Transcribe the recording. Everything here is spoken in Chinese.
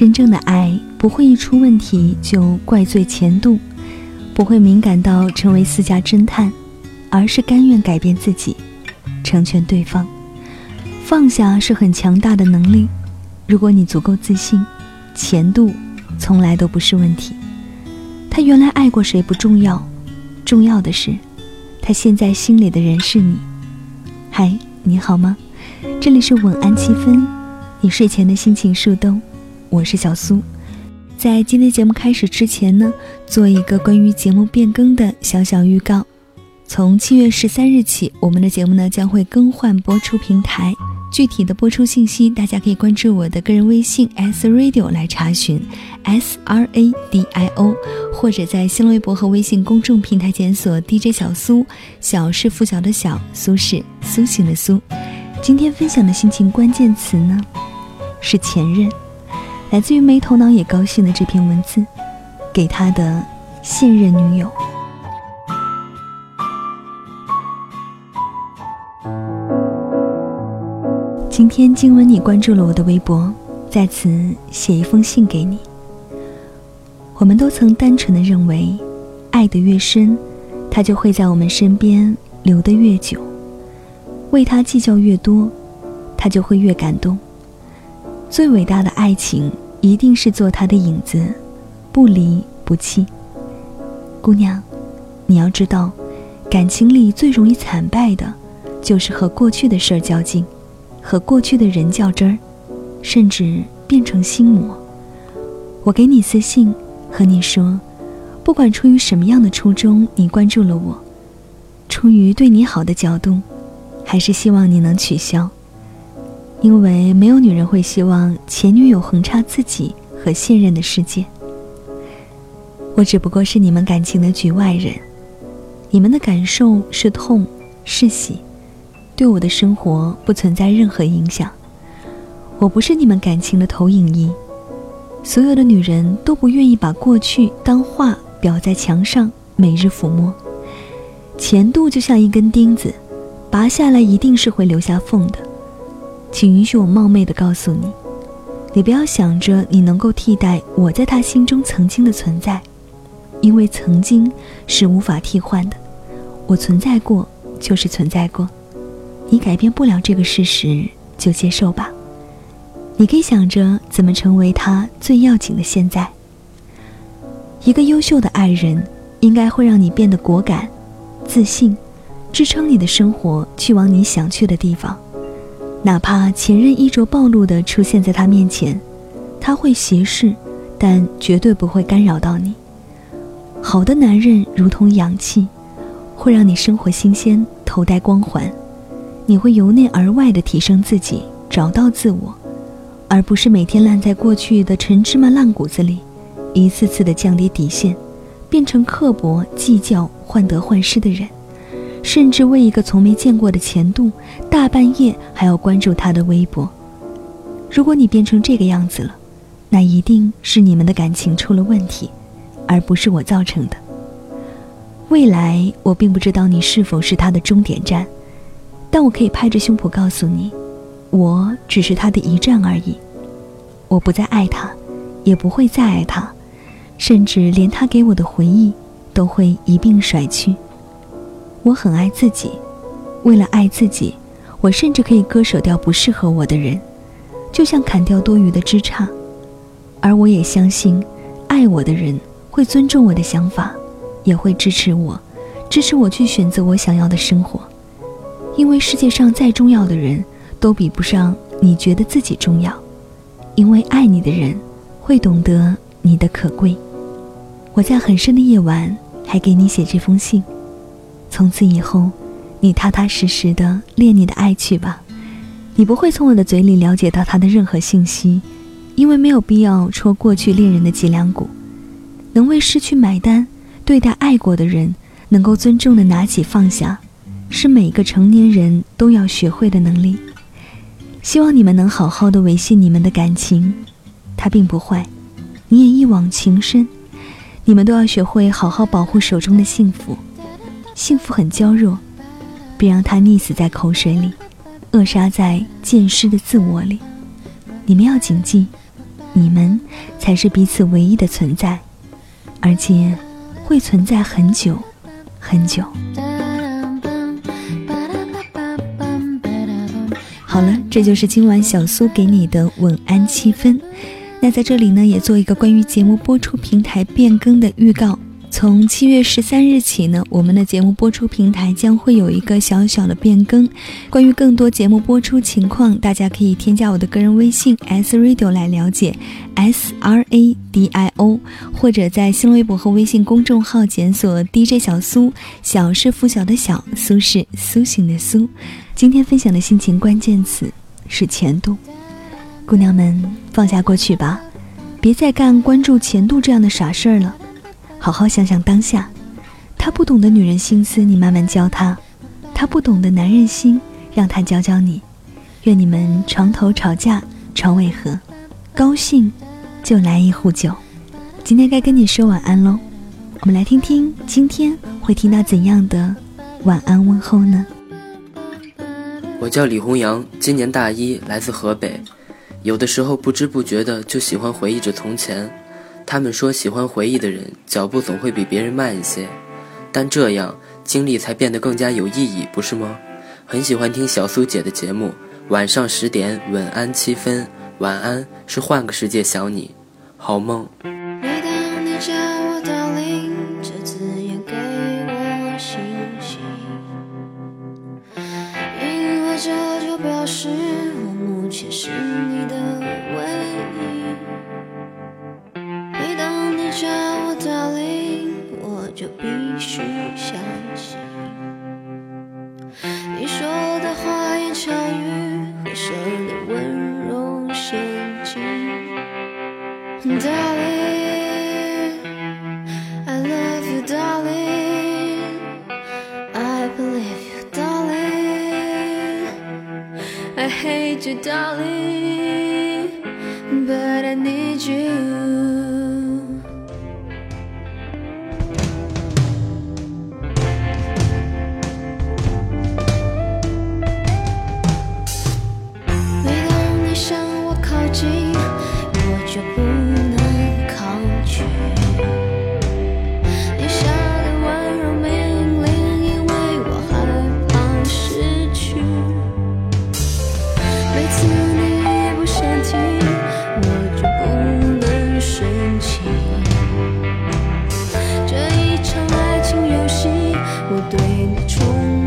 真正的爱不会一出问题就怪罪前度，不会敏感到成为私家侦探，而是甘愿改变自己，成全对方。放下是很强大的能力。如果你足够自信，前度从来都不是问题。他原来爱过谁不重要，重要的是，他现在心里的人是你。嗨，你好吗？这里是晚安七分，你睡前的心情树洞，我是小苏。在今天节目开始之前呢，做一个关于节目变更的小小预告。从七月十三日起，我们的节目呢将会更换播出平台。具体的播出信息，大家可以关注我的个人微信 s radio 来查询，s r a d i o，或者在新浪微博和微信公众平台检索 DJ 小苏，小是拂晓的小，苏是苏醒的苏。今天分享的心情关键词呢，是前任，来自于没头脑也高兴的这篇文字，给他的现任女友。今天经文你关注了我的微博，在此写一封信给你。我们都曾单纯的认为，爱得越深，他就会在我们身边留得越久；为他计较越多，他就会越感动。最伟大的爱情，一定是做他的影子，不离不弃。姑娘，你要知道，感情里最容易惨败的，就是和过去的事儿较劲。和过去的人较真儿，甚至变成心魔。我给你私信和你说，不管出于什么样的初衷，你关注了我，出于对你好的角度，还是希望你能取消，因为没有女人会希望前女友横插自己和现任的世界。我只不过是你们感情的局外人，你们的感受是痛是喜。对我的生活不存在任何影响，我不是你们感情的投影仪。所有的女人都不愿意把过去当画裱在墙上，每日抚摸。前度就像一根钉子，拔下来一定是会留下缝的。请允许我冒昧的告诉你，你不要想着你能够替代我在他心中曾经的存在，因为曾经是无法替换的。我存在过，就是存在过。你改变不了这个事实，就接受吧。你可以想着怎么成为他最要紧的现在。一个优秀的爱人，应该会让你变得果敢、自信，支撑你的生活去往你想去的地方。哪怕前任衣着暴露的出现在他面前，他会斜视，但绝对不会干扰到你。好的男人如同氧气，会让你生活新鲜，头戴光环。你会由内而外的提升自己，找到自我，而不是每天烂在过去的陈芝麻烂谷子里，一次次的降低底线，变成刻薄计较、患得患失的人，甚至为一个从没见过的前度，大半夜还要关注他的微博。如果你变成这个样子了，那一定是你们的感情出了问题，而不是我造成的。未来我并不知道你是否是他的终点站。但我可以拍着胸脯告诉你，我只是他的一站而已。我不再爱他，也不会再爱他，甚至连他给我的回忆都会一并甩去。我很爱自己，为了爱自己，我甚至可以割舍掉不适合我的人，就像砍掉多余的枝杈。而我也相信，爱我的人会尊重我的想法，也会支持我，支持我去选择我想要的生活。因为世界上再重要的人，都比不上你觉得自己重要。因为爱你的人，会懂得你的可贵。我在很深的夜晚，还给你写这封信。从此以后，你踏踏实实的练你的爱去吧。你不会从我的嘴里了解到他的任何信息，因为没有必要戳过去恋人的脊梁骨。能为失去买单，对待爱过的人，能够尊重的拿起放下。是每个成年人都要学会的能力。希望你们能好好的维系你们的感情，他并不坏，你也一往情深。你们都要学会好好保护手中的幸福，幸福很娇弱，别让它溺死在口水里，扼杀在渐失的自我里。你们要谨记，你们才是彼此唯一的存在，而且会存在很久很久。好了，这就是今晚小苏给你的晚安七分。那在这里呢，也做一个关于节目播出平台变更的预告。从七月十三日起呢，我们的节目播出平台将会有一个小小的变更。关于更多节目播出情况，大家可以添加我的个人微信 s radio 来了解 s r a d i o，或者在新浪微博和微信公众号检索 DJ 小苏，小是拂晓的小，苏是苏醒的苏。今天分享的心情关键词是前度，姑娘们放下过去吧，别再干关注前度这样的傻事儿了。好好想想当下，他不懂的女人心思，你慢慢教他；他不懂的男人心，让他教教你。愿你们床头吵架床尾和，高兴就来一壶酒。今天该跟你说晚安喽，我们来听听今天会听到怎样的晚安问候呢？我叫李弘阳，今年大一，来自河北。有的时候不知不觉的就喜欢回忆着从前。他们说，喜欢回忆的人脚步总会比别人慢一些，但这样经历才变得更加有意义，不是吗？很喜欢听小苏姐的节目，晚上十点，晚安七分，晚安是换个世界想你，好梦。就必须相信你说的花言巧语和设的温柔陷阱。Darling, I love you, darling. I believe you, darling. I hate you, darling, but I need you. 重